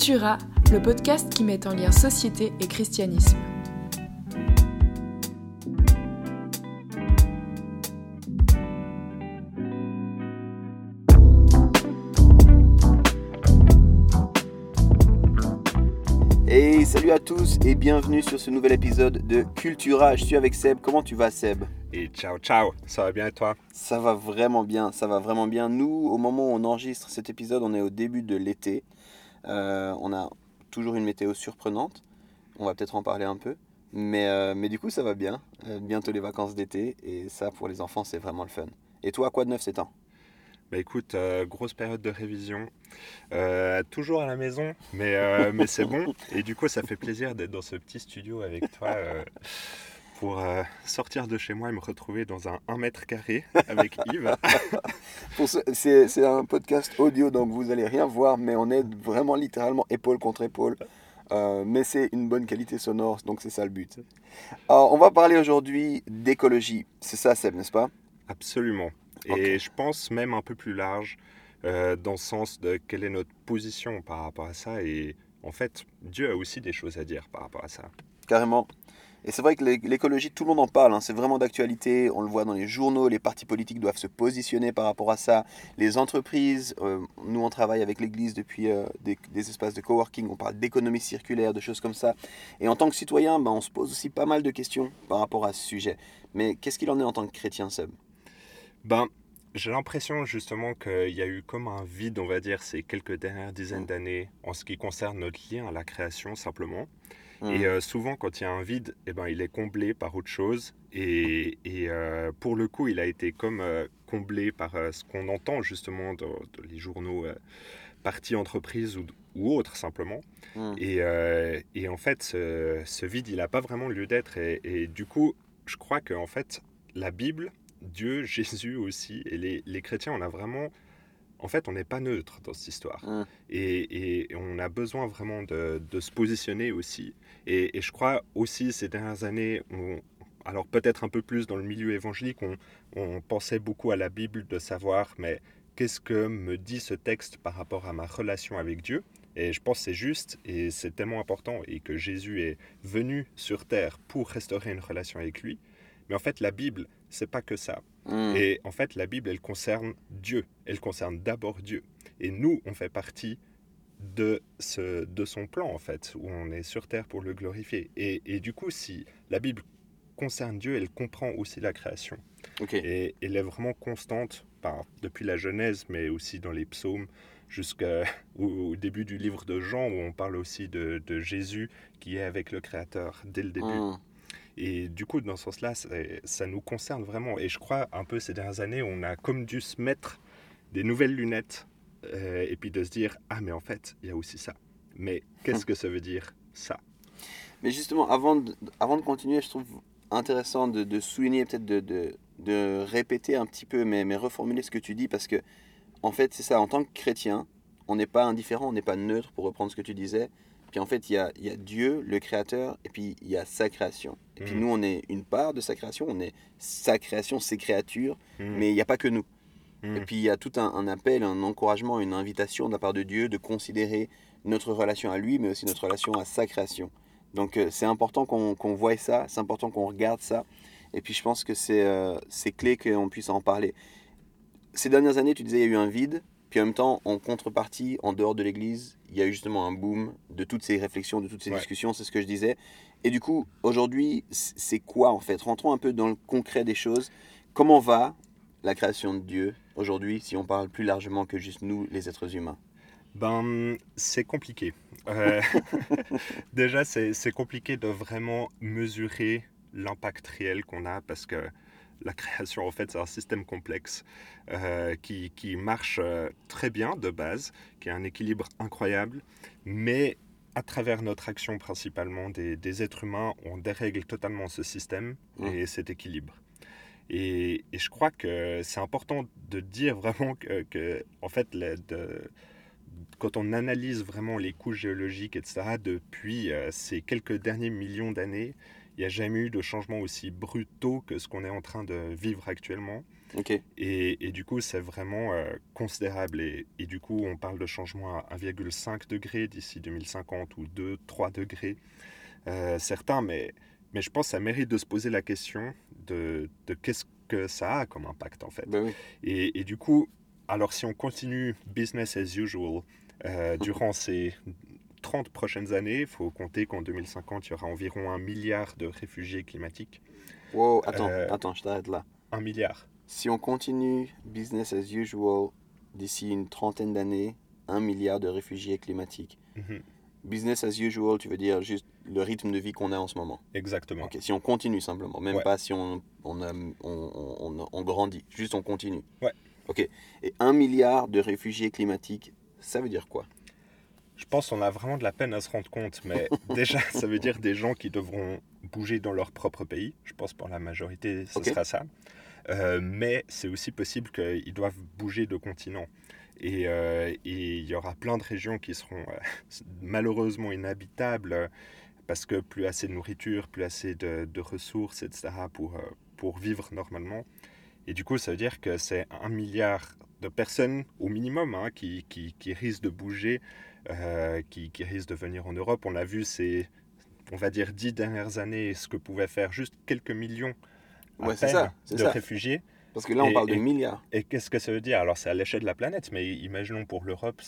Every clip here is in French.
Cultura, le podcast qui met en lien société et christianisme. Hey, salut à tous et bienvenue sur ce nouvel épisode de Cultura. Je suis avec Seb. Comment tu vas, Seb? Et ciao, ciao. Ça va bien et toi? Ça va vraiment bien, ça va vraiment bien. Nous, au moment où on enregistre cet épisode, on est au début de l'été. Euh, on a toujours une météo surprenante. On va peut-être en parler un peu. Mais, euh, mais du coup, ça va bien. Euh, bientôt les vacances d'été. Et ça, pour les enfants, c'est vraiment le fun. Et toi, quoi de neuf ces temps? Bah écoute, euh, grosse période de révision. Toujours à la maison, mais, mais c'est bon. Et du coup, ça fait plaisir d'être dans ce petit studio avec toi pour euh, sortir de chez moi et me retrouver dans un 1 mètre carré avec Yves. Ce- c'est un podcast audio, donc vous allez rien voir, mais on est vraiment littéralement épaule contre épaule. Euh, mais c'est une bonne qualité sonore, donc c'est ça le but. Alors, on va parler aujourd'hui d'écologie. C'est ça, Seb, n'est-ce pas? Absolument. Et je pense même un peu plus large euh, dans le sens de quelle est notre position par rapport à ça. Et en fait, Dieu a aussi des choses à dire par rapport à ça. Carrément. Et c'est vrai que l'é- l'écologie, tout le monde en parle, hein, c'est vraiment d'actualité, on le voit dans les journaux, les partis politiques doivent se positionner par rapport à ça, les entreprises, euh, nous on travaille avec l'Église depuis euh, des, des espaces de coworking, on parle d'économie circulaire, de choses comme ça. Et en tant que citoyen, ben, on se pose aussi pas mal de questions par rapport à ce sujet. Mais qu'est-ce qu'il en est en tant que chrétien, Seb? Ben, j'ai l'impression justement qu'il y a eu comme un vide, on va dire, ces quelques dernières dizaines d'années en ce qui concerne notre lien à la création simplement. Hmm. Et euh, souvent, quand il y a un vide, eh ben, il est comblé par autre chose. Et, et, euh, pour le coup, il a été comme euh, comblé par ce qu'on entend justement dans, dans les journaux partis entreprises ou, ou autres simplement. Hmm. Et, et en fait, ce, ce vide, il n'a pas vraiment lieu d'être. Et, et du coup, je crois que en fait, la Bible, Dieu, Jésus aussi, et les, les chrétiens, on a vraiment... En fait, on n'est pas neutre dans cette histoire. Mm. Et, et on a besoin vraiment de, de se positionner aussi. Et, et je crois aussi, ces dernières années, on- alors peut-être un peu plus dans le milieu évangélique, on, on pensait beaucoup à la Bible de savoir, mais qu'est-ce que me dit ce texte par rapport à ma relation avec Dieu? Et je pense que c'est juste et c'est tellement important et que Jésus est venu sur terre pour restaurer une relation avec lui. Mais en fait, la Bible, c'est pas que ça. Hmm. Et en fait, la Bible, elle concerne Dieu. Elle concerne d'abord Dieu. Et nous, on fait partie de, ce, de son plan, en fait, où on est sur terre pour le glorifier. Et, et du coup, si la Bible concerne Dieu, elle comprend aussi la création. Et elle est vraiment constante par- depuis la Genèse, mais aussi dans les psaumes, jusqu'au au début du livre de Jean, où on parle aussi de, de Jésus qui est avec le Créateur dès le début. Hmm. Et du coup, dans ce sens-là, ça nous concerne vraiment. Et je crois, un peu ces dernières années, on a comme dû se mettre des nouvelles lunettes euh, et puis de se dire, ah mais en fait, il y a aussi ça. Mais qu'est-ce que ça veut dire, ça? Mais justement, avant de, continuer, je trouve intéressant de, souligner, peut-être de répéter un petit peu, mais, mais reformuler ce que tu dis, parce que, en fait, c'est ça, en tant que chrétien, on n'est pas indifférent, on n'est pas neutre, pour reprendre ce que tu disais. Puis en fait, il y a, il y a Dieu, le Créateur, et puis il y a sa création. Et puis Mhm. nous, on est une part de sa création, on est sa création, ses créatures, Hmm, mais il n'y a pas que nous. hmm, Et puis il y a tout un, un appel, un encouragement, une invitation de la part de Dieu de considérer notre relation à lui, mais aussi notre relation à sa création. Donc euh, c'est important qu'on qu'on voie ça, c'est important qu'on regarde ça. Et puis je pense que c'est euh, c'est clé qu'on puisse en parler. Ces dernières années, tu disais, il y a eu un vide. Puis en même temps, en contrepartie, en dehors de l'Église, il y a eu justement un boom de toutes ces réflexions, de toutes ces Ouais. discussions, c'est ce que je disais. Et du coup, aujourd'hui, c'est quoi en fait? Rentrons un peu dans le concret des choses. Comment va la création de Dieu aujourd'hui, si on parle plus largement que juste nous, les êtres humains? Ben, c'est compliqué. Euh, déjà, c'est c'est compliqué de vraiment mesurer l'impact réel qu'on a parce que la création, en fait, c'est un système complexe euh, qui, qui marche euh, très bien de base, qui a un équilibre incroyable, mais à travers notre action principalement des, des êtres humains, on dérègle totalement ce système et cet équilibre. Et, et je crois que c'est important de dire vraiment que, que, en fait, de- quand on analyse vraiment les couches géologiques, etc., depuis euh, ces quelques derniers millions d'années, n'y a jamais eu de changement aussi brutaux que ce qu'on est en train de vivre actuellement. Ok. Et, et du coup, c'est vraiment euh, considérable. Et, et du coup, on parle de changement à 1,5 degré d'ici 2050 ou 2, 3 degrés, euh, certains. Mais, mais je pense que ça mérite de se poser la question de, de qu'est-ce que ça a comme impact en fait. Ben oui. Et, et du coup, alors si on continue business as usual euh, durant ces 30 prochaines années, il faut compter qu'en 2050, il y aura environ un milliard de réfugiés climatiques. Wow, attends, Euh, attends, je t'arrête là. Un milliard. Si on continue business as usual d'ici une trentaine d'années, un milliard de réfugiés climatiques. Mhm. Business as usual, tu veux dire juste le rythme de vie qu'on a en ce moment. Exactement. Ok, si on continue simplement, même Ouais. pas si on, on, a- on, on- on- on grandit, juste on continue. Ouais. Ok, et un milliard de réfugiés climatiques, ça veut dire quoi? Je pense qu'on a vraiment de la peine à se rendre compte, mais déjà, ça veut dire des gens qui devront bouger dans leur propre pays. Je pense pour la majorité, ce sera ça. Euh, mais c'est aussi possible qu'ils doivent bouger de continent. Et, euh, et il y aura plein de régions qui seront euh, malheureusement inhabitables parce que plus assez de nourriture, plus assez de, de ressources, etc. Pour, pour vivre normalement. Et du coup, ça veut dire que c'est un milliard de personnes au minimum hein, qui, qui, qui risquent de bouger euh, qui, qui risquent de venir en Europe. On l'a vu ces, on va dire, dix dernières années, ce que pouvaient faire juste quelques millions à Ouais, c'est peine ça, c'est de ça. réfugiés. Parce que là, on Et- parle de milliards. Et qu'est-ce que ça veut dire? Alors, c'est à l'échelle de la planète, mais imaginons pour l'Europe,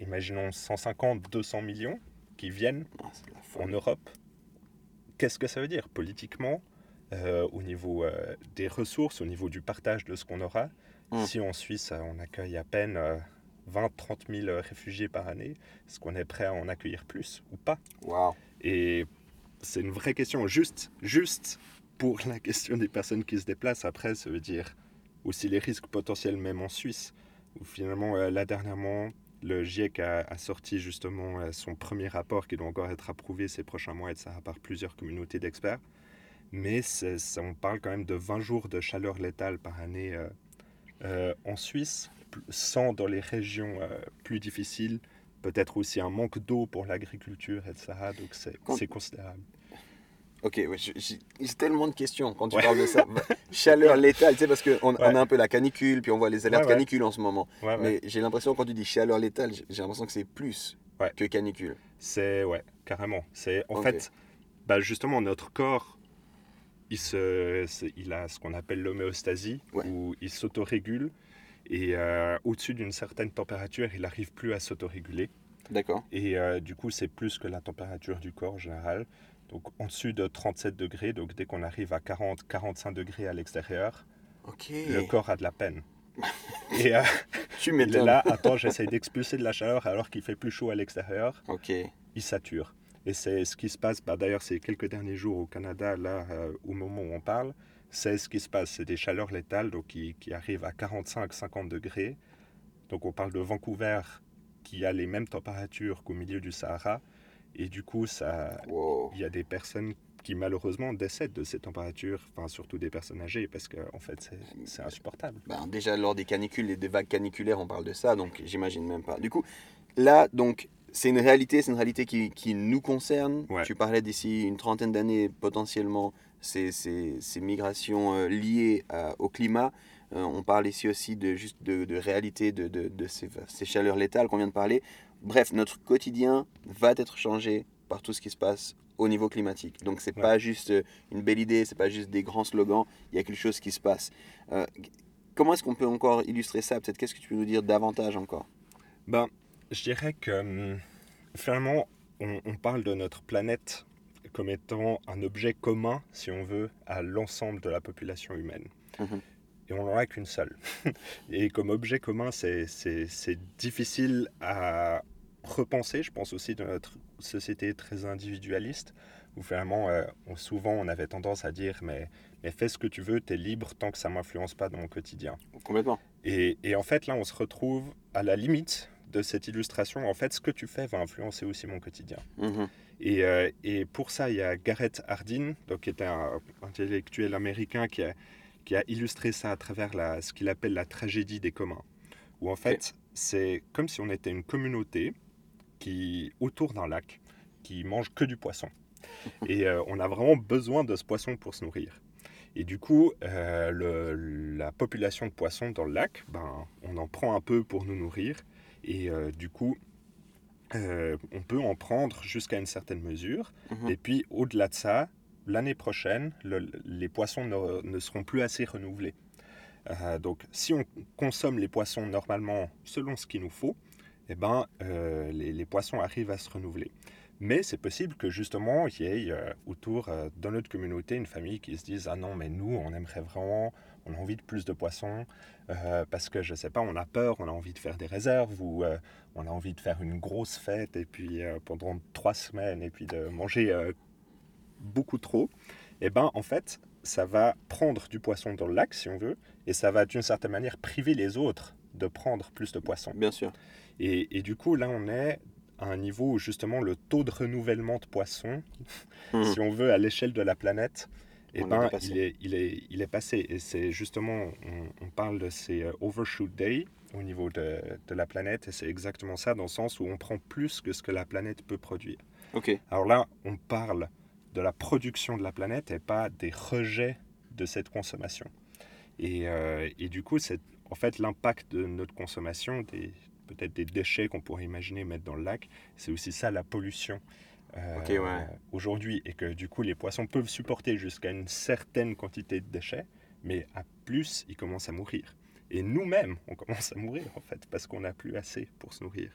imaginons 150, 200 millions qui viennent Ah, en. Europe. Qu'est-ce que ça veut dire? Politiquement, euh, au niveau euh, des ressources, au niveau du partage de ce qu'on aura Mm. Si en Suisse, euh, on accueille à peine 20-30 000 réfugiés par année, est-ce qu'on est prêt à en accueillir plus ou pas? Et c'est une vraie question. Juste, juste pour la question des personnes qui se déplacent, après, ça veut dire aussi les risques potentiels même en Suisse, où finalement, euh, là dernièrement, le GIEC a, a sorti justement euh, son premier rapport qui doit encore être approuvé ces prochains mois, etc., par plusieurs communautés d'experts. Mais ça, on parle quand même de 20 jours de chaleur létale par année euh, euh, en Suisse, 100 dans les régions euh, plus difficiles, peut-être aussi un manque d'eau pour l'agriculture, etc. Donc c'est Quand- considérable. Ok, ouais, j'ai- tellement de questions quand tu Ouais. parles de ça. Chaleur létale, tu sais, parce qu'on on a un peu la canicule, puis on voit les alertes canicule en ce moment. Mais j'ai l'impression, quand tu dis chaleur létale, j'ai l'impression que c'est plus que canicule. C'est ouais, carrément. C'est en fait, bah justement notre corps, il se, il a ce qu'on appelle l'homéostasie, Ouais. où il s'autorégule et euh, au-dessus d'une certaine température, il n'arrive plus à s'autoréguler. D'accord. Et euh, du coup, c'est plus que la température du corps en général. Donc en dessus de 37 degrés, donc dès qu'on arrive à 40-45 degrés à l'extérieur, le corps a de la peine. Et euh, Tu il est là, attends, j'essaye d'expulser de la chaleur alors qu'il fait plus chaud à l'extérieur. Ok. il sature. Et c'est ce qui se passe, bah, d'ailleurs ces quelques derniers jours au Canada, là, euh, au moment où on parle, c'est ce qui se passe. C'est des chaleurs létales donc, qui, qui arrivent à 45-50 degrés. Donc on parle de Vancouver qui a les mêmes températures qu'au milieu du Sahara. Et du coup, ça, Wow. il y a des personnes qui malheureusement décèdent de ces températures, enfin surtout des personnes âgées, parce qu'en en fait c'est- c'est insupportable. Ben, déjà, lors des canicules et des vagues caniculaires, on parle de ça, donc j'imagine même pas. Du coup, là, donc, c'est une réalité, c'est une réalité qui, qui nous concerne. Ouais. Tu parlais d'ici une trentaine d'années, potentiellement, ces, ces, ces migrations euh, liées à- au climat. Euh, on parle ici aussi de, juste de, de réalité de, de, de ces, ces chaleurs létales qu'on vient de parler. Bref, notre quotidien va être changé par tout ce qui se passe au niveau climatique. Donc c'est Ouais. pas juste euh, une belle idée, c'est pas juste des grands slogans, il y a quelque chose qui se passe. Euh, comment est-ce qu'on peut encore illustrer ça? Peut-être qu'est-ce que tu peux nous dire davantage encore? Ben, je dirais que hum, finalement, on, on parle de notre planète comme étant un objet commun, si on veut, à l'ensemble de la population humaine. Mhm. Et on n'en a qu'une seule. Et comme objet commun, c'est- difficile à repenser, je pense aussi, de notre société très individualiste, où finalement, euh, on- souvent, on avait tendance à dire, mais, mais fais ce que tu veux, tu es libre tant que ça ne m'influence pas dans mon quotidien. Complètement. Et, et en fait, là, on se retrouve à la limite de cette illustration. En fait, ce que tu fais va influencer aussi mon quotidien. Mhm. Et, euh, et pour ça, il y a Garrett Hardin, donc, qui est un intellectuel américain qui a, qui a illustré ça à travers la, ce qu'il appelle la tragédie des communs. Où en fait, c'est comme si on était une communauté qui, autour d'un lac qui mange que du poisson. Et euh, on a vraiment besoin de ce poisson pour se nourrir. Et du coup, euh, le- la population de poissons dans le lac, ben, on en prend un peu pour nous nourrir. Et euh, du coup, euh, on peut en prendre jusqu'à une certaine mesure. Mhm. Et puis, au-delà de ça, l'année prochaine, le- les poissons ne, ne seront plus assez renouvelés. Euh, donc, si on consomme les poissons normalement selon ce qu'il nous faut, eh ben, euh, les, les poissons arrivent à se renouveler. Mais c'est possible que justement, il y ait euh, autour de notre communauté une famille qui se dise Ah non, mais nous, on aimerait vraiment, on a envie de plus de poissons, euh, parce que je sais pas, on a peur, on a envie de faire des réserves, ou euh, on a envie de faire une grosse fête, et puis euh, pendant trois semaines, et puis de manger beaucoup trop. Et ben, en fait, ça va prendre du poisson dans le lac, si on veut, et ça va d'une certaine manière priver les autres de prendre plus de poissons. Bien sûr. Et, et du coup, là, on est à un niveau où justement le taux de renouvellement de poissons, Mhm. si on veut, à l'échelle de la planète, est ben, il, est, il, est, il est passé. Et c'est justement, on, on parle de ces euh, overshoot day au niveau de, de la planète, et c'est exactement ça, dans le sens où on prend plus que ce que la planète peut produire. Ok. Alors là, on parle de la production de la planète et pas des rejets de cette consommation. Et, euh, et du coup, c'est en fait l'impact de notre consommation, des, peut-être des déchets qu'on pourrait imaginer mettre dans le lac, c'est aussi ça la pollution. Euh, ouais. Aujourd'hui, et que du coup les poissons peuvent supporter jusqu'à une certaine quantité de déchets, mais à plus, ils commencent à mourir. Et nous-mêmes, on commence à mourir en fait, parce qu'on n'a plus assez pour se nourrir.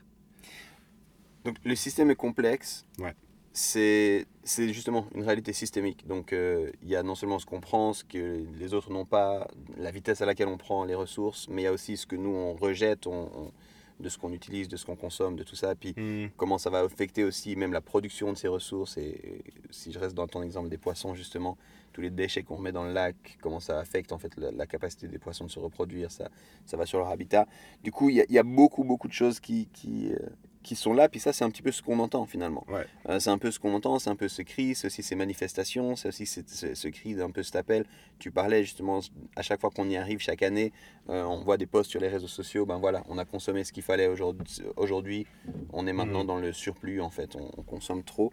Donc le système est complexe. Ouais. C'est justement une réalité systémique. Donc euh, il y a non seulement ce qu'on prend, ce que les autres n'ont pas, la vitesse à laquelle on prend les ressources, mais il y a aussi ce que nous on rejette, on- on- de ce qu'on utilise, de ce qu'on consomme, de tout ça. Puis Hmm, comment ça va affecter aussi même la production de ces ressources. Et, et si je reste dans ton exemple des poissons, justement, tous les déchets qu'on remet dans le lac, comment ça affecte en fait la, la capacité des poissons de se reproduire, ça, ça va sur leur habitat. Du coup, il y, a- il y a beaucoup, beaucoup de choses qui, qui, euh, qui sont là. Puis ça, c'est un petit peu ce qu'on entend finalement. Ouais. Euh, c'est un peu ce qu'on entend, c'est un peu ce cri, c'est aussi ces manifestations, c'est aussi ce, ce- ce cri, un peu cet appel. Tu parlais justement, à chaque fois qu'on y arrive, chaque année, euh, on voit des posts sur les réseaux sociaux, ben voilà, on a consommé ce qu'il fallait aujourd'hui, aujourd'hui, on est maintenant Mhm. dans le surplus en fait, on, on consomme trop.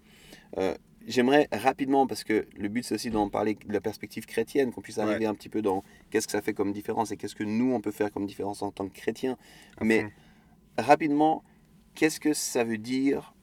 Euh, J'aimerais rapidement, parce que le but c'est aussi d'en parler de la perspective chrétienne, qu'on puisse arriver un petit peu dans qu'est-ce que ça fait comme différence et qu'est-ce que nous on peut faire comme différence en tant que chrétiens. Mais rapidement, qu'est-ce que ça veut dire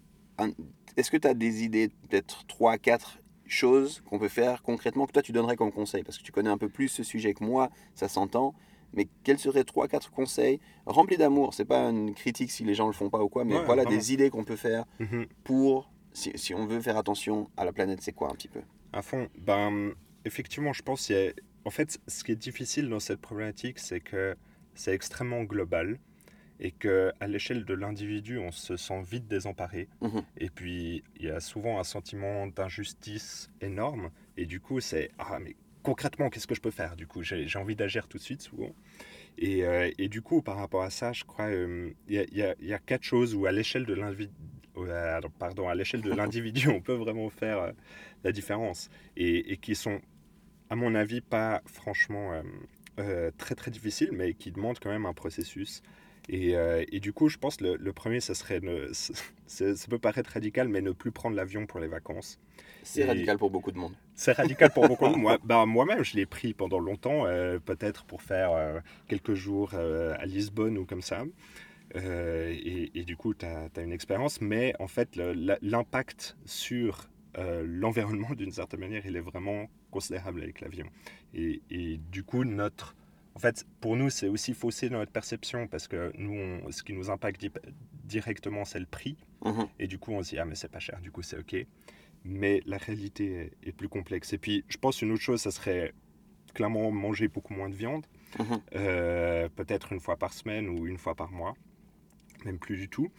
Est-ce que tu as des idées, peut-être 3, 4 choses qu'on peut faire concrètement que toi tu donnerais comme conseil? Parce que tu connais un peu plus ce sujet que moi, ça s'entend. Mais quels seraient 3, 4 conseils remplis d'amour? C'est pas une critique si les gens le font pas ou quoi, mais Ouais, voilà vraiment. des idées qu'on peut faire Mhm. pour, si, si on veut faire attention à la planète, c'est quoi un petit peu? À fond. Ben, effectivement, je pense qu'il y a... En fait, ce qui est difficile dans cette problématique, c'est que c'est extrêmement global et que à l'échelle de l'individu, on se sent vite désemparé. Mhm. Et puis, il y a souvent un sentiment d'injustice énorme. Et du coup, c'est ah mais concrètement, qu'est-ce que je peux faire? Du coup, j'ai envie d'agir tout de suite souvent. Et, euh, et du coup, par rapport à ça, je crois euh, il y, a, il y il y a quatre choses où à l'échelle de l'individu, pardon, à l'échelle de l'individu, on peut vraiment faire euh, la différence et, et qui sont, à mon avis, pas franchement euh, euh, très très difficiles, mais qui demandent quand même un processus. Et, euh, et du coup, je pense que le, le premier, ça serait, ne, ça peut paraître radical, mais ne plus prendre l'avion pour les vacances. C'est radical pour beaucoup de monde. C'est radical pour beaucoup. Moi, bah, moi-même, je l'ai pris pendant longtemps, euh, peut-être pour faire euh, quelques jours à Lisbonne ou comme ça. Et, et du coup, tu as, une expérience, mais en fait, l'impact sur l'environnement, d'une certaine manière, il est vraiment considérable avec l'avion. Et, et du coup, notre. En fait, pour nous, c'est aussi faussé dans notre perception parce que nous, on- ce qui nous impacte di- directement, c'est le prix. Mhm. Et du coup, on se dit, ah, mais c'est pas cher, du coup, c'est OK. Mais la réalité est, est plus complexe. Et puis, je pense une autre chose, ça serait clairement manger beaucoup moins de viande, Mhm. euh, peut-être une fois par semaine ou une fois par mois, même plus du tout.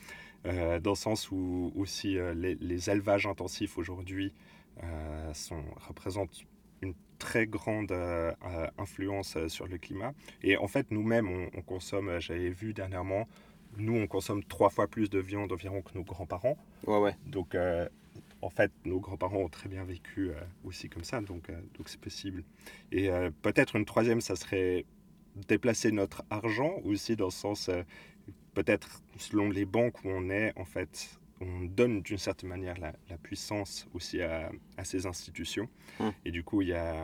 Euh, dans le sens où aussi euh, les, les élevages intensifs aujourd'hui sont- représentent très grande euh, euh, influence euh, sur le climat. Et en fait, nous-mêmes, on, on consomme, j'avais vu dernièrement, nous, on consomme trois fois plus de viande environ que nos grands-parents. Ouais, ouais. Donc, euh, en fait, nos grands-parents ont très bien vécu euh, aussi comme ça, donc donc c'est possible. Et peut-être une troisième, ça serait déplacer notre argent aussi dans le sens, peut-être selon les banques où on est, en fait, on donne d'une certaine manière la, puissance aussi à, ces institutions. Hum. Et du coup, il y a.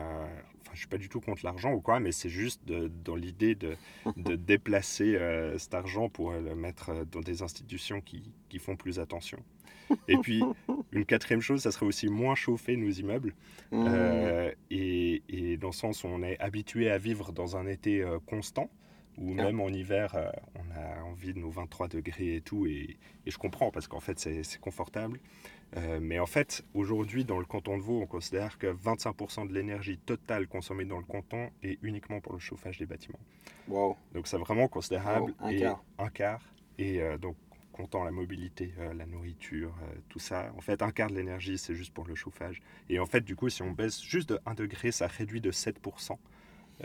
Enfin, je suis pas du tout contre l'argent ou quoi, mais c'est juste dans l'idée de, de, déplacer euh, cet argent pour le mettre dans des institutions qui, qui, font plus attention. Et puis, une quatrième chose, ça serait aussi moins chauffer nos immeubles. Hum. Euh, et, et, dans le sens où on est habitué à vivre dans un été euh, constant ou même en hiver, euh, on a envie de nos 23 degrés et tout, et, et je comprends parce qu'en fait c'est c'est confortable. Euh, mais en fait, aujourd'hui, dans le canton de Vaud, on considère que 25% de l'énergie totale consommée dans le canton est uniquement pour le chauffage des bâtiments. Wow. Donc c'est vraiment considérable. Wow, un et quart. Un quart. Et euh, donc, comptant la mobilité, euh, la nourriture, euh, tout ça, en fait, un quart de l'énergie, c'est juste pour le chauffage. Et en fait, du coup, si on baisse juste de 1 degré, ça réduit de 7%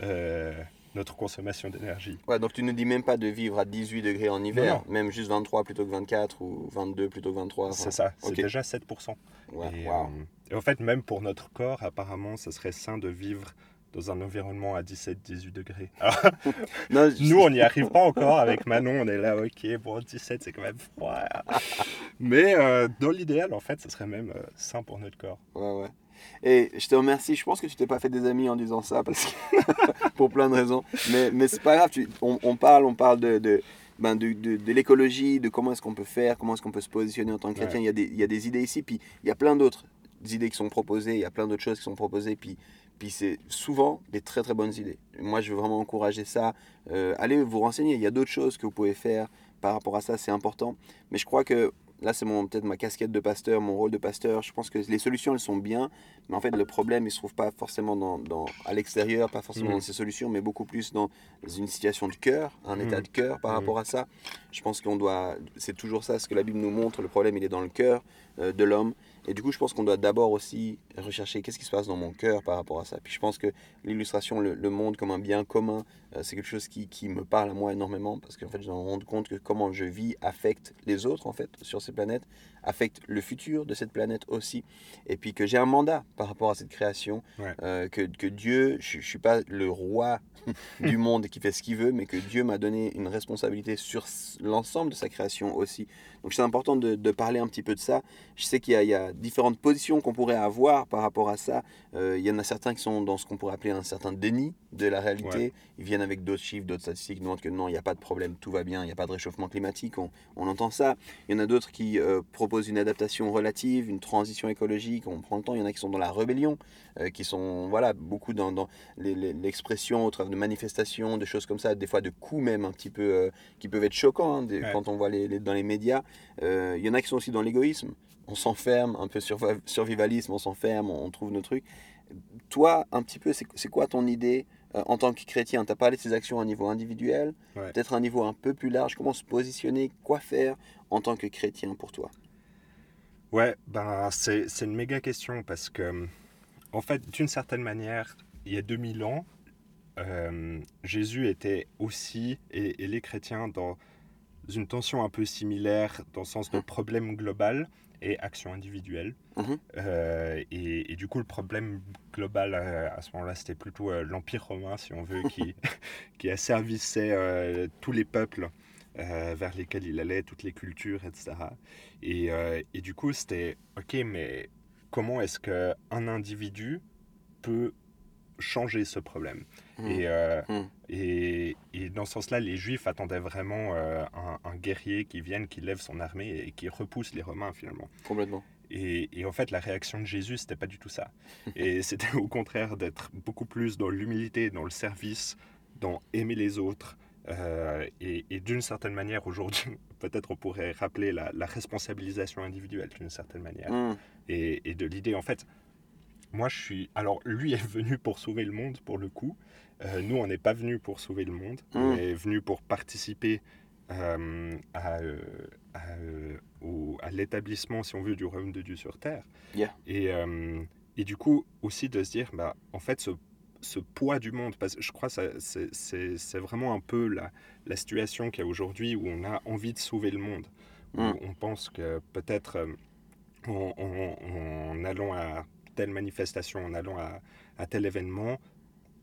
euh, notre consommation d'énergie. Ouais, donc tu ne dis même pas de vivre à 18 degrés en hiver, Non, même juste 23 plutôt que 24 ou 22 plutôt que 23. enfin, C'est ça, c'est déjà 7%. Ouais, et, wow. euh, et en fait, même pour notre corps, apparemment, ça serait sain de vivre dans un environnement à 17-18 degrés. Alors, Non, je- nous, on n'y arrive pas encore avec Manon, on est là, ok, bon, 17, c'est quand même froid. Mais euh, dans l'idéal, en fait, ça serait même euh, sain pour notre corps. Ouais, ouais. Et je te remercie. Je pense que tu t'es pas fait des amis en disant ça parce que pour plein de raisons. Mais, mais c'est pas grave. tu- on, on parle, on parle de, de, ben de, de- de l'écologie, de comment est-ce qu'on peut faire, comment est-ce qu'on peut se positionner en tant que chrétien. Il, y a des, il y a des idées ici, puis il y a plein d'autres idées qui sont proposées. Il y a plein d'autres choses qui sont proposées. Puis, puis c'est souvent des très très bonnes idées. Moi, je veux vraiment encourager ça. Euh, allez vous renseigner. Il y a d'autres choses que vous pouvez faire par rapport à ça. C'est important. Mais je crois que là, c'est mon- peut-être ma casquette de pasteur, mon rôle de pasteur. Je pense que les solutions, elles sont bien. Mais en fait, le problème, il ne se trouve pas forcément dans, dans- à l'extérieur, pas forcément Mhm. dans ces solutions, mais beaucoup plus dans une situation de cœur, un Mhm. état de cœur par Mhm. rapport à ça. Je pense qu'on doit. C'est toujours ça, ce que la Bible nous montre. Le problème, il est dans le cœur euh, de l'homme. Et du coup, je pense qu'on doit d'abord aussi rechercher qu'est-ce qui se passe dans mon cœur par rapport à ça. Puis je pense que l'illustration, le, monde comme un bien commun, euh, c'est quelque chose qui, qui me parle à moi énormément parce qu'en fait, je me rends compte que comment je vis affecte les autres, en fait, sur ces planètes, affecte le futur de cette planète aussi. Et puis que j'ai un mandat par rapport à cette création, Ouais. euh, que, que Dieu, je ne suis pas le roi du monde qui fait ce qu'il veut, mais que Dieu m'a donné une responsabilité sur l'ensemble de sa création aussi. Donc c'est important de, de parler un petit peu de ça. Je sais qu'il y, a- il y a différentes positions qu'on pourrait avoir par rapport à ça. Euh, il y en a certains qui sont dans ce qu'on pourrait appeler un certain déni de la réalité. Ouais. Ils viennent avec d'autres chiffres, d'autres statistiques, nous montrent que non, il n'y a pas de problème, tout va bien, il n'y a pas de réchauffement climatique, on, on entend ça. Il y en a d'autres qui euh, proposent une adaptation relative, une transition écologique, on prend le temps. Il y en a qui sont dans la rébellion, euh, qui sont voilà, beaucoup dans, l'expression au travers de manifestations, de choses comme ça, des fois de coups même un petit peu euh, qui peuvent être choquants hein, des- Ouais. quand on voit les, les- dans les médias. Euh, il y en a qui sont aussi dans l'égoïsme. On s'enferme, un peu sur survivalisme, on s'enferme, on, on trouve nos trucs. Toi, un petit peu, c'est c'est quoi ton idée euh, en tant que chrétien? Tu as parlé de ces actions à un niveau individuel, Ouais. peut-être à un niveau un peu plus large. Comment se positionner? Quoi faire en tant que chrétien pour toi? Ouais, ben c'est une méga question parce que, en fait, d'une certaine manière, il y a 2000 ans, euh, Jésus était aussi, et, et les chrétiens, dans une tension un peu similaire, dans le sens de problème global et action individuelle. Mhm. Euh, et, et du coup, le problème global euh, à ce moment-là, c'était plutôt l'Empire romain, si on veut, qui, qui asservissait tous les peuples euh, vers lesquels il allait, toutes les cultures, etc. Et, euh, et du coup, c'était OK, mais comment est-ce qu'un individu peut changer ce problème? Et, euh, Mhm. et, et dans ce sens-là, les Juifs attendaient vraiment un, un guerrier qui vienne, qui lève son armée et qui repousse les Romains finalement. Complètement. Et, et en fait, la réaction de Jésus, c'était pas du tout ça. Et c'était au contraire d'être beaucoup plus dans l'humilité, dans le service, dans aimer les autres. Euh, et et d'une certaine manière, aujourd'hui, peut-être on pourrait rappeler la, la responsabilisation individuelle d'une certaine manière. Mhm. Et, et de l'idée, en fait, moi je suis. Alors, lui est venu pour sauver le monde, pour le coup. Euh, nous, on n'est pas venu pour sauver le monde. On Mm. est venu pour participer euh, à, à, au- à l'établissement, si on veut, du royaume de Dieu sur terre. Yeah. Et, et du coup, aussi de se dire, bah, en fait, ce, ce poids du monde, parce que je crois que c'est- vraiment un peu la, la situation qu'il y a aujourd'hui où on a envie de sauver le monde. Où Mm. on pense que peut-être euh, en, en- en allant à telle manifestation, en allant à, à tel événement,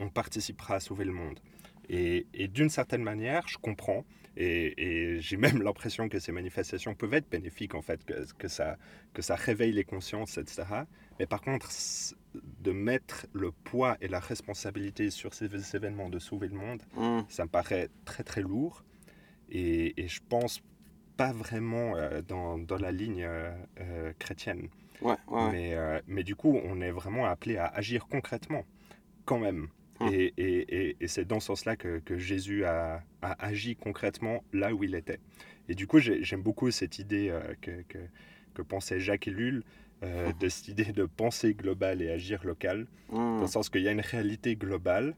on participera à sauver le monde. Et, et d'une certaine manière, je comprends. Et, et j'ai même l'impression que ces manifestations peuvent être bénéfiques, en fait, que, que, ça, que ça réveille les consciences, etc. Mais par contre, de mettre le poids et la responsabilité sur ces événements de sauver le monde, Mm. ça me paraît très très lourd. Et, et je pense pas vraiment euh, dans, dans la ligne euh, euh, chrétienne. Ouais, ouais, ouais. Mais, euh, mais du coup, on est vraiment appelé à agir concrètement, quand même. Hum. Et, et- et- et c'est dans ce sens-là que, que Jésus a, a agi concrètement là où il était. Et du coup, j'ai- j'aime beaucoup cette idée que, que, que pensait Jacques Ellul, euh, de cette idée de penser global et agir local, dans le sens qu'il y a une réalité globale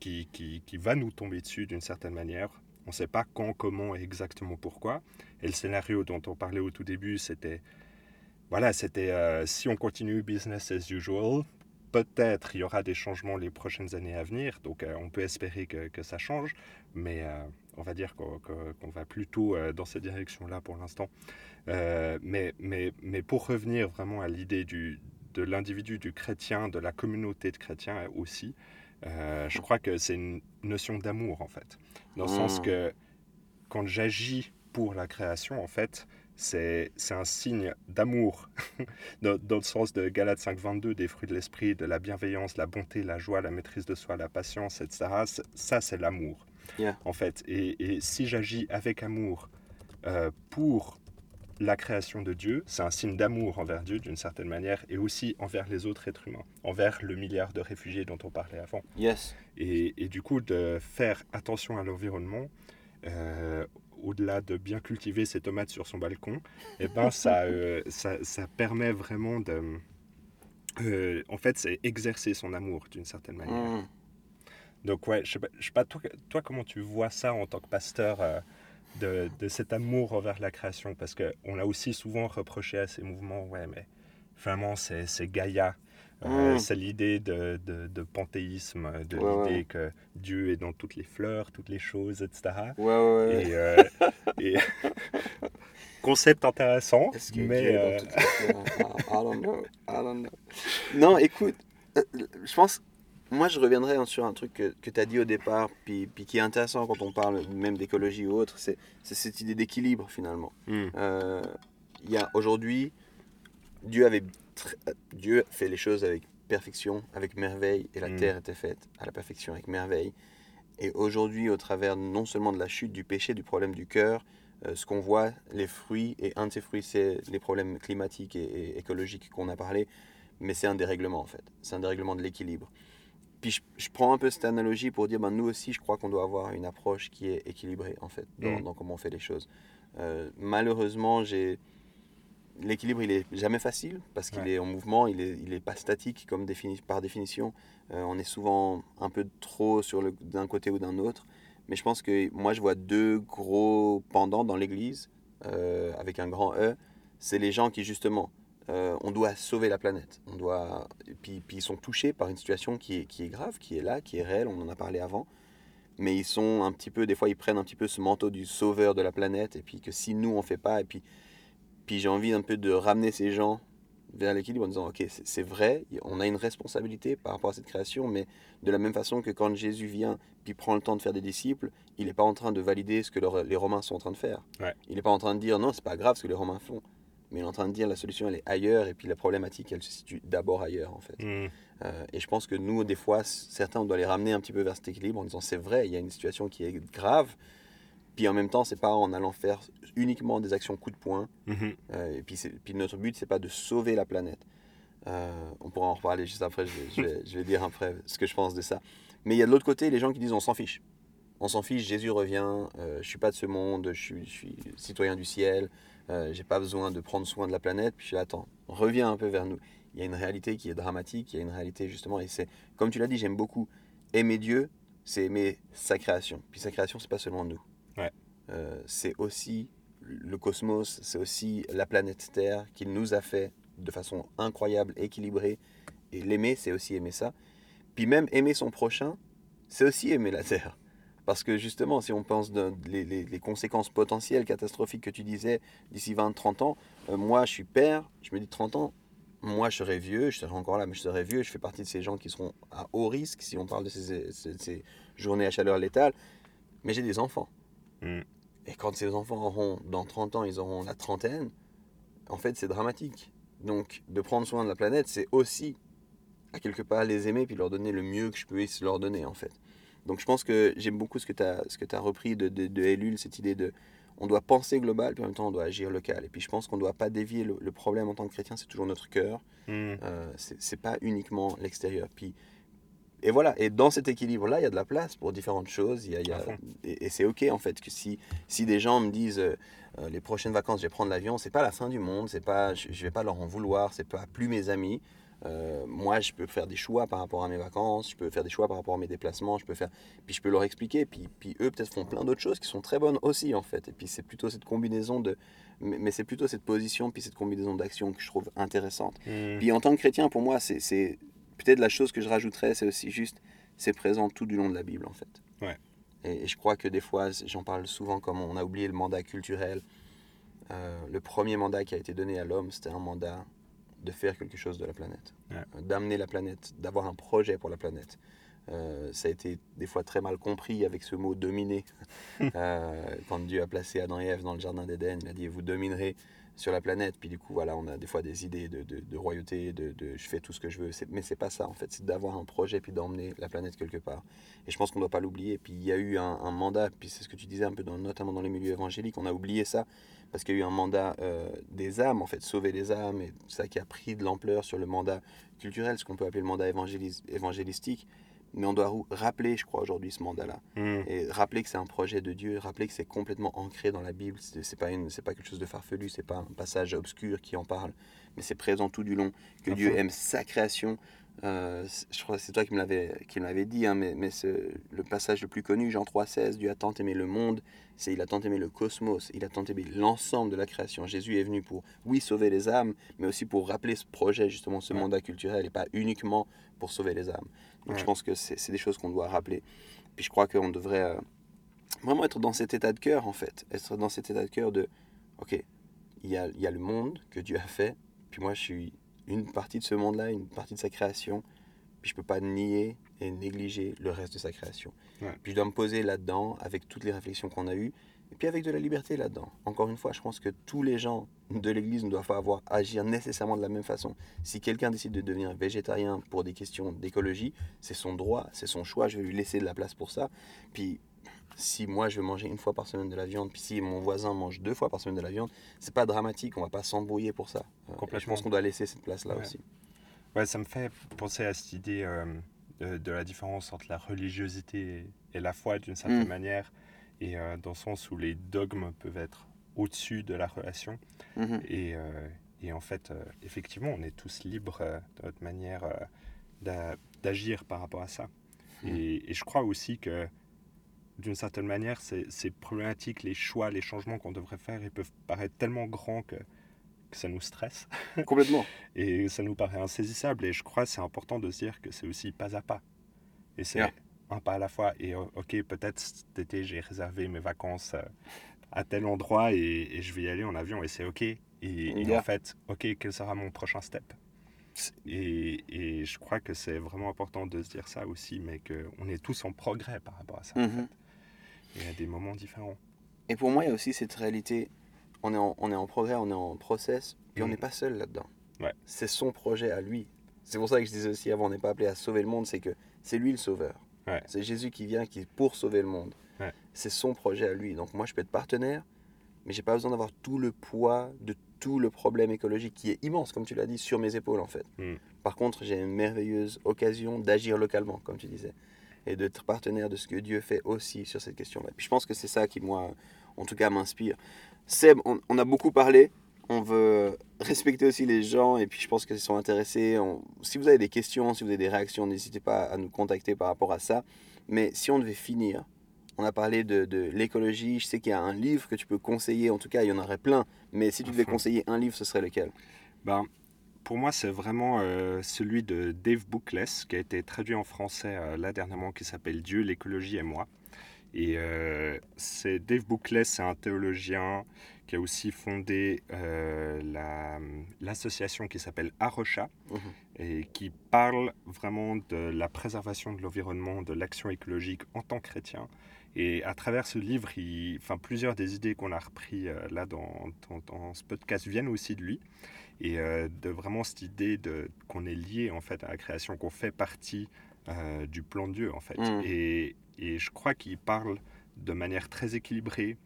qui, qui, qui va nous tomber dessus d'une certaine manière. On ne sait pas quand, comment et exactement pourquoi. Et le scénario dont on parlait au tout début, c'était voilà, c'était euh, si on continue business as usual, peut-être il y aura des changements les prochaines années à venir. Donc euh, on peut espérer que, que ça change, mais euh, on va dire qu'on va plutôt euh, dans cette direction-là pour l'instant. Euh, mais, mais, mais pour revenir vraiment à l'idée du, de l'individu, du chrétien, de la communauté de chrétiens aussi, euh, je crois que c'est une notion d'amour en fait. Dans le sens Mm. que quand j'agis pour la création, en fait, c'est un signe d'amour, dans, dans le sens de Galates 5.22, des fruits de l'esprit, de la bienveillance, la bonté, la joie, la maîtrise de soi, la patience, etc. Ça, c'est l'amour, Yeah. en fait. Et, et si j'agis avec amour euh, pour la création de Dieu, c'est un signe d'amour envers Dieu d'une certaine manière, et aussi envers les autres êtres humains, envers le milliard de réfugiés dont on parlait avant. Yes. Et, et du coup, de faire attention à l'environnement, euh, au-delà de bien cultiver ses tomates sur son balcon, eh ben, ça, euh, ça, ça permet vraiment de... euh, en fait, c'est exercer son amour d'une certaine manière. Mm. Donc ouais, je sais pas, je sais pas toi, toi, comment tu vois ça en tant que pasteur de, de cet amour envers la création Parce qu'on a aussi souvent reproché à ces mouvements, ouais, mais vraiment c'est Gaïa. Euh, Mm. C'est l'idée de, de, de panthéisme, de Ouais, l'idée ouais. que Dieu est dans toutes les fleurs, toutes les choses, etc. Ouais, ouais, ouais. Et, euh, et- concept intéressant, que mais Dieu est dans toutes les fleurs? I, I don't know. I don't know. Non, écoute, euh, je pense, moi je reviendrai sur un truc que, que tu as dit au départ, puis, puis qui est intéressant quand on parle même d'écologie ou autre, c'est cette idée d'équilibre finalement. hmm, Euh, Il y a aujourd'hui, Dieu avait euh, Dieu fait les choses avec perfection, avec merveille, et la Mm. terre était faite à la perfection, avec merveille. Et aujourd'hui, au travers non seulement de la chute, du péché, du problème du cœur, euh, ce qu'on voit, les fruits, et un de ces fruits, c'est les problèmes climatiques et, et écologiques qu'on a parlé, mais c'est un dérèglement en fait. C'est un dérèglement de l'équilibre. Puis je, je prends un peu cette analogie pour dire, ben, nous aussi, je crois qu'on doit avoir une approche qui est équilibrée en fait, dans, dans comment on fait les choses. Euh, malheureusement, j'ai l'équilibre, il est jamais facile parce qu'il Ouais. est en mouvement, il est, il est pas statique comme défini, par définition. Euh, on est souvent un peu trop sur le d'un côté ou d'un autre. Mais je pense que moi, je vois deux gros pendants dans l'Église euh, avec un grand E. C'est les gens qui justement, euh, on doit sauver la planète. On doit, puis, puis ils sont touchés par une situation qui est, qui est grave, qui est là, qui est réelle. On en a parlé avant. Mais ils sont un petit peu, des fois, ils prennent un petit peu ce manteau du sauveur de la planète. Et puis que si nous, on fait pas, et puis puis j'ai envie un peu de ramener ces gens vers l'équilibre en disant, ok, c'est vrai, on a une responsabilité par rapport à cette création, mais de la même façon que quand Jésus vient, puis prend le temps de faire des disciples, il n'est pas en train de valider ce que le- les Romains sont en train de faire. Ouais. Il n'est pas en train de dire, non, c'est pas grave ce que les Romains font, mais il est en train de dire, la solution, elle est ailleurs, et puis la problématique, elle se situe d'abord ailleurs, en fait. hmm, Euh, et je pense que nous, des fois, certains, on doit les ramener un petit peu vers cet équilibre en disant, c'est vrai, il y a une situation qui est grave, puis en même temps, c'est pas en allant faire uniquement des actions coup de poing, mhm. euh, et puis, notre but, c'est pas de sauver la planète. Euh, on pourra en reparler juste après, je vais, je, vais, je vais dire après ce que je pense de ça. Mais il y a de l'autre côté les gens qui disent on s'en fiche. On s'en fiche, Jésus revient, euh, je suis pas de ce monde, je suis, je suis citoyen du ciel, euh, j'ai pas besoin de prendre soin de la planète. Puis je suis là, attends, reviens un peu vers nous. Il y a une réalité qui est dramatique, il y a une réalité justement, et c'est, comme tu l'as dit, j'aime beaucoup. Aimer Dieu, c'est aimer sa création. Puis sa création, c'est pas seulement nous. Ouais. Euh, c'est aussi le cosmos, c'est aussi la planète Terre qu'il nous a fait de façon incroyable, équilibrée. Et l'aimer, c'est aussi aimer ça. Puis même aimer son prochain, c'est aussi aimer la Terre. Parce que justement, si on pense de, les, les- les conséquences potentielles catastrophiques que tu disais d'ici 20-30 ans, euh, moi je suis père, je me dis 30 ans, moi, je serais vieux, je serais encore là, mais je serais vieux, je fais partie de ces gens qui seront à haut risque si on parle de ces, ces- ces journées à chaleur létale, mais j'ai des enfants. Mm. Et quand ces enfants auront, dans 30 ans, ils auront la trentaine, en fait, c'est dramatique. Donc, de prendre soin de la planète, c'est aussi, à quelque part, les aimer puis leur donner le mieux que je puisse leur donner, en fait. Donc, je pense que j'aime beaucoup ce que tu as, ce que as repris de, de, de Ellul, cette idée de on doit penser global, puis en même temps, on doit agir local. Et puis, je pense qu'on ne doit pas dévier le, le problème en tant que chrétien, c'est toujours notre cœur. Mm. Euh, c'est pas uniquement l'extérieur. Puis et voilà. Et dans cet équilibre-là, il y a de la place pour différentes choses. Il y a, il y a- À fond. et et c'est ok en fait que si si des gens me disent euh, euh, les prochaines vacances, je vais prendre l'avion, c'est pas la fin du monde. C'est pas, je, je vais pas leur en vouloir. C'est pas plus mes amis. Euh, moi, je peux faire des choix par rapport à mes vacances, je peux faire des choix par rapport à mes déplacements, je peux faire, puis je peux leur expliquer, puis, puis eux peut-être font plein d'autres choses qui sont très bonnes aussi en fait. Et puis c'est plutôt cette combinaison de, mais, c'est plutôt cette position, puis cette combinaison d'actions que je trouve intéressante. Mm. Puis en tant que chrétien, pour moi, c'est c'est- peut-être la chose que je rajouterais, c'est aussi juste, c'est présent tout du long de la Bible en fait. Ouais. Et, et je crois que des fois, j'en parle souvent comme on a oublié le mandat culturel. Euh, le premier mandat qui a été donné à l'homme, c'était un mandat de faire quelque chose de la planète, Ouais. Euh, d'amener la planète, d'avoir un projet pour la planète. Euh, ça a été des fois très mal compris avec ce mot dominer. Euh, quand Dieu a placé Adam et Ève dans le jardin d'Éden, il a dit vous dominerez sur la planète. Puis du coup, voilà, on a des fois des idées de, de- de royauté, de, de je fais tout ce que je veux. Mais c'est pas ça en fait, c'est d'avoir un projet puis d'emmener la planète quelque part. Et je pense qu'on ne doit pas l'oublier. Puis il y a eu un, un mandat, puis c'est ce que tu disais un peu, dans, notamment dans les milieux évangéliques, on a oublié ça parce qu'il y a eu un mandat euh, des âmes, en fait, sauver les âmes, et ça qui a pris de l'ampleur sur le mandat culturel, ce qu'on peut appeler le mandat évangélis- évangélistique. Mais on doit rappeler, je crois, aujourd'hui ce mandat-là. Mm. Et rappeler que c'est un projet de Dieu, rappeler que c'est complètement ancré dans la Bible. C'est c'est pas, une- pas quelque chose de farfelu, c'est pas un passage obscur qui en parle, mais c'est présent tout du long. Que Dieu aime sa création. Euh, je crois que c'est toi qui me l'avais qui me l'avais dit, hein, mais, mais ce- le passage le plus connu, Jean 3,16, Dieu a tant aimé le monde, c'est il a tant aimé le cosmos, il a tant aimé l'ensemble de la création. Jésus est venu pour, oui, sauver les âmes, mais aussi pour rappeler ce projet, justement, ce Ouais. mandat culturel, et pas uniquement pour sauver les âmes. Donc Ouais. je pense que c'est des choses qu'on doit rappeler. Puis je crois qu'on devrait euh, vraiment être dans cet état de cœur, en fait. Être dans cet état de cœur de, ok, il y a, il y a le monde que Dieu a fait, puis moi je suis une partie de ce monde-là, une partie de sa création, puis je peux pas nier et négliger le reste de sa création. Ouais. Puis je dois me poser là-dedans avec toutes les réflexions qu'on a eues, et puis avec de la liberté là-dedans. Encore une fois, je pense que tous les gens de l'Église ne doivent pas avoir agir nécessairement de la même façon. Si quelqu'un décide de devenir végétarien pour des questions d'écologie, c'est son droit, c'est son choix, je vais lui laisser de la place pour ça. Puis si moi je veux manger une fois par semaine de la viande, puis si mon voisin mange deux fois par semaine de la viande, c'est pas dramatique, on va pas s'embrouiller pour ça. Euh, et Je Complètement. pense qu'on doit laisser cette place-là Ouais. aussi. Ouais, ça me fait penser à cette idée euh, de, de la différence entre la religiosité et, et la foi d'une certaine Mm. manière, et euh, dans le sens où les dogmes peuvent être au-dessus de la relation. Mhm. Et, euh, et en fait, euh, effectivement, on est tous libres de notre manière d'a- d'agir par rapport à ça. Mm. Et, et je crois aussi que, d'une certaine manière, ces, ces problématiques, les choix, les changements qu'on devrait faire, ils peuvent paraître tellement grands que, que ça nous stresse Complètement. et ça nous paraît insaisissable. Et je crois que c'est important de se dire que c'est aussi pas à pas. Et c'est Yeah. Un pas à la fois. Et euh, ok, peut-être cet été, j'ai réservé mes vacances euh, à tel endroit et, et je vais y aller en avion et c'est ok. Et, en fait, ok, quel sera mon prochain step? Et, et je crois que c'est vraiment important de se dire ça aussi, mais qu'on est tous en progrès par rapport à ça. en Mhm. fait. Et à des moments différents. Et pour moi, il y a aussi cette réalité, on est en, on est en progrès, on est en process, puis on Mhm. n'est pas seul là-dedans. Ouais. C'est son projet à lui. C'est pour ça que je disais aussi avant, on n'est pas appelé à sauver le monde, c'est que c'est lui le sauveur. Ouais. C'est Jésus qui vient qui pour sauver le monde. Ouais. C'est son projet à lui. Donc moi, je peux être partenaire, mais j'ai pas besoin d'avoir tout le poids de tout le problème écologique qui est immense, comme tu l'as dit, sur mes épaules en fait. Mhm. Par contre, j'ai une merveilleuse occasion d'agir localement, comme tu disais, et d'être partenaire de ce que Dieu fait aussi sur cette question-là. Puis je pense que c'est ça qui, moi, en tout cas, m'inspire. Seb, on, on a beaucoup parlé. On veut respecter aussi les gens et puis je pense qu'ils sont intéressés. On- si vous avez des questions, si vous avez des réactions, n'hésitez pas à nous contacter par rapport à ça. Mais si on devait finir, on a parlé de, de l'écologie. Je sais qu'il y a un livre que tu peux conseiller. En tout cas, il y en aurait plein. Mais si tu devais conseiller un livre, ce serait lequel? Ben, pour moi, c'est vraiment euh, celui de Dave Bookless, qui a été traduit en français euh, là dernièrement, qui s'appelle Dieu, l'écologie et moi. Et euh, c'est Dave Bouclet, c'est un théologien qui a aussi fondé euh, la- l'association qui s'appelle Arocha Mhm. et qui parle vraiment de la préservation de l'environnement, de l'action écologique en tant que chrétien. Et à travers ce livre, il, enfin, plusieurs des idées qu'on a repris euh, là dans, dans- dans ce podcast viennent aussi de lui. Et euh, de vraiment cette idée qu'on est lié en fait à la création, qu'on fait partie du plan de Dieu en fait. Mm. Et, et je crois qu'il parle de manière très équilibrée.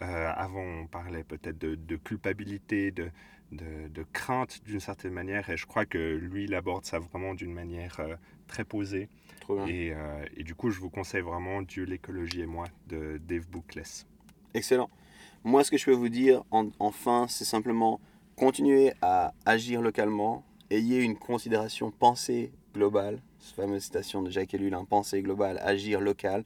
Euh, avant, on parlait peut-être de, de culpabilité, de, de, de crainte d'une certaine manière. Et je crois que lui, il aborde ça vraiment d'une manière euh, très posée. Trop bien. Et, euh, et du coup, je vous conseille vraiment Dieu, l'écologie et moi de Dave Bookless. Excellent. Moi, ce que je peux vous dire, en- enfin, c'est simplement continuer à agir localement, ayez une considération pensée globale, cette fameuse citation de Jacques Ellul, hein, pensée globale, agir local,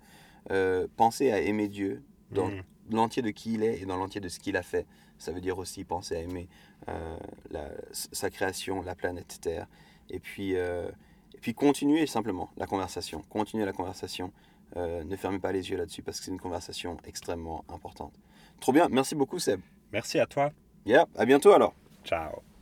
pensez à aimer Dieu dans Mm. L'entier de qui il est et dans l'entier de ce qu'il a fait. Ça veut dire aussi penser à aimer euh, la- sa création, la planète Terre, et puis, euh, et puis continuer simplement la conversation, continuer la conversation. Euh, ne fermez pas les yeux là-dessus parce que c'est une conversation extrêmement importante. Trop bien, merci beaucoup Seb. Merci à toi. Yeah, à bientôt alors. Ciao.